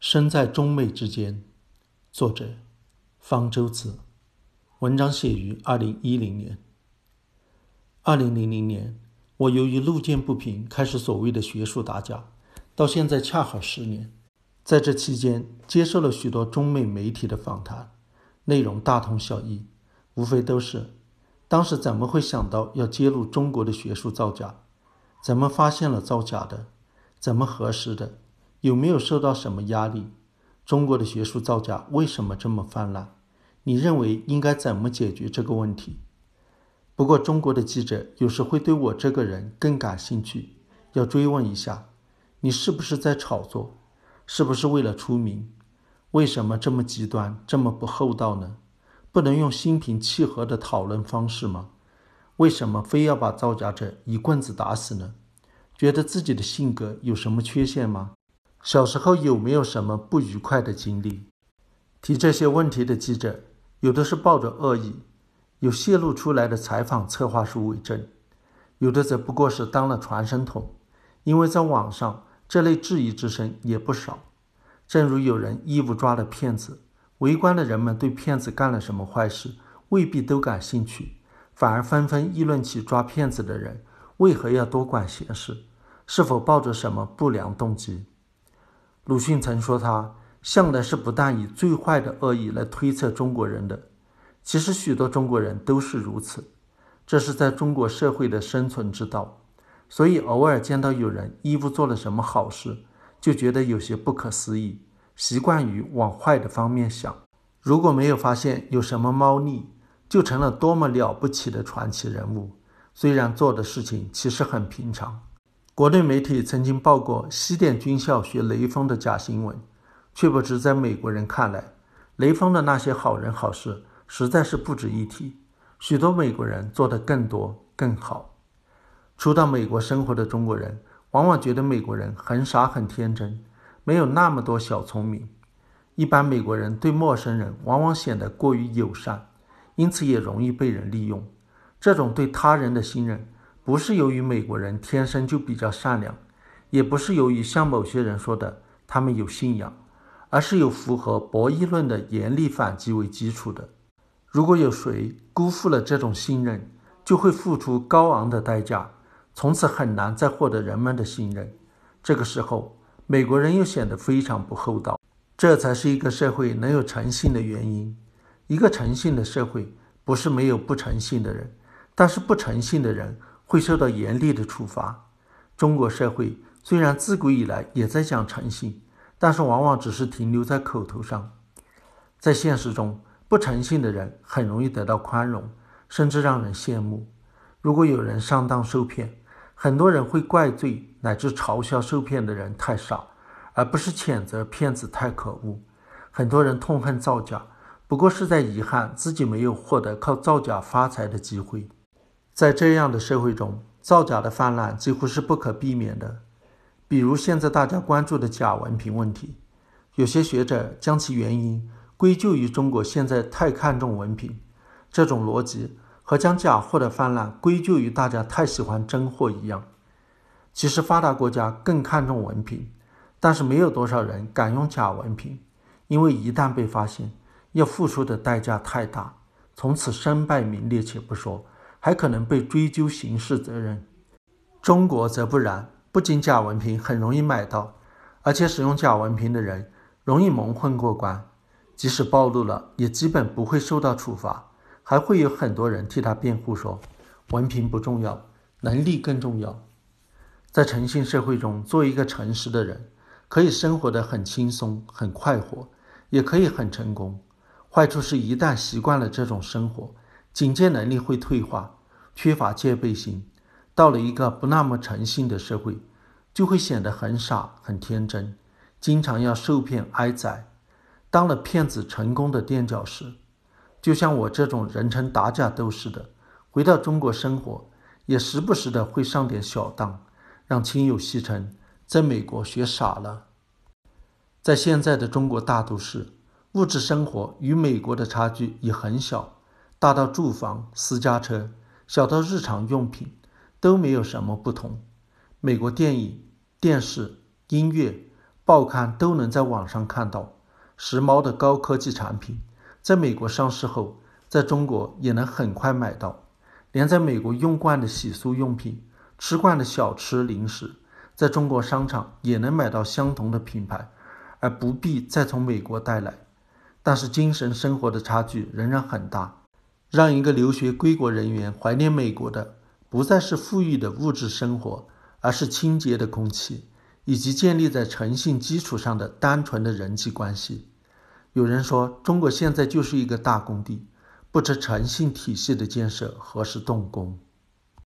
身在中美之间，作者方舟子。文章写于二零一零年。二零零零年，我由于路见不平开始所谓的学术打假，到现在恰好十年。在这期间，接受了许多中美媒体的访谈，内容大同小异，无非都是：当时怎么会想到要揭露中国的学术造假？怎么发现了造假的？怎么核实的？有没有受到什么压力？中国的学术造假为什么这么泛滥？你认为应该怎么解决这个问题？不过，中国的记者有时会对我这个人更感兴趣，要追问一下：你是不是在炒作？是不是为了出名？为什么这么极端，这么不厚道呢？不能用心平气和的讨论方式吗？为什么非要把造假者一棍子打死呢？觉得自己的性格有什么缺陷吗？小时候有没有什么不愉快的经历？提这些问题的记者，有的是抱着恶意，有泄露出来的采访策划书为证；有的则不过是当了传声筒，因为在网上这类质疑之声也不少。正如有人义务抓了骗子，围观的人们对骗子干了什么坏事未必都感兴趣，反而纷纷议论起抓骗子的人为何要多管闲事，是否抱着什么不良动机。鲁迅曾说：“他向来是不但以最坏的恶意来推测中国人的，其实许多中国人都是如此。这是在中国社会的生存之道。所以偶尔见到有人义务做了什么好事，就觉得有些不可思议，习惯于往坏的方面想。如果没有发现有什么猫腻，就成了多么了不起的传奇人物。虽然做的事情其实很平常。”国内媒体曾经报过西点军校学雷锋的假新闻，却不知在美国人看来，雷锋的那些好人好事实在是不值一提。许多美国人做得更多更好。初到美国生活的中国人，往往觉得美国人很傻很天真，没有那么多小聪明。一般美国人对陌生人往往显得过于友善，因此也容易被人利用。这种对他人的信任。不是由于美国人天生就比较善良，也不是由于像某些人说的他们有信仰，而是有符合博弈论的严厉反击为基础的。如果有谁辜负了这种信任，就会付出高昂的代价，从此很难再获得人们的信任。这个时候，美国人又显得非常不厚道。这才是一个社会能有诚信的原因。一个诚信的社会不是没有不诚信的人，但是不诚信的人。会受到严厉的处罚。中国社会虽然自古以来也在讲诚信，但是往往只是停留在口头上。在现实中，不诚信的人很容易得到宽容，甚至让人羡慕。如果有人上当受骗，很多人会怪罪乃至嘲笑受骗的人太傻，而不是谴责骗子太可恶。很多人痛恨造假，不过是在遗憾自己没有获得靠造假发财的机会。在这样的社会中，造假的泛滥几乎是不可避免的。比如现在大家关注的假文凭问题，有些学者将其原因归咎于中国现在太看重文凭。这种逻辑和将假货的泛滥归咎于大家太喜欢真货一样。其实发达国家更看重文凭，但是没有多少人敢用假文凭，因为一旦被发现，要付出的代价太大，从此身败名裂且不说。还可能被追究刑事责任。中国则不然，不仅假文凭很容易买到，而且使用假文凭的人容易蒙混过关，即使暴露了，也基本不会受到处罚，还会有很多人替他辩护说，文凭不重要，能力更重要。在诚信社会中，做一个诚实的人，可以生活得很轻松、很快活，也可以很成功。坏处是一旦习惯了这种生活，警戒能力会退化，缺乏戒备心，到了一个不那么诚信的社会，就会显得很傻很天真，经常要受骗挨宰，当了骗子成功的垫脚石。就像我这种人称打假斗士的，回到中国生活，也时不时的会上点小当，让亲友戏称在美国学傻了。在现在的中国大都市，物质生活与美国的差距也很小。大到住房、私家车，小到日常用品，都没有什么不同。美国电影、电视、音乐、报刊都能在网上看到。时髦的高科技产品在美国上市后，在中国也能很快买到。连在美国用惯的洗漱用品、吃惯的小吃零食，在中国商场也能买到相同的品牌，而不必再从美国带来。但是精神生活的差距仍然很大。让一个留学归国人员怀念美国的，不再是富裕的物质生活，而是清洁的空气，以及建立在诚信基础上的单纯的人际关系。有人说，中国现在就是一个大工地。不知诚信体系的建设何时动工？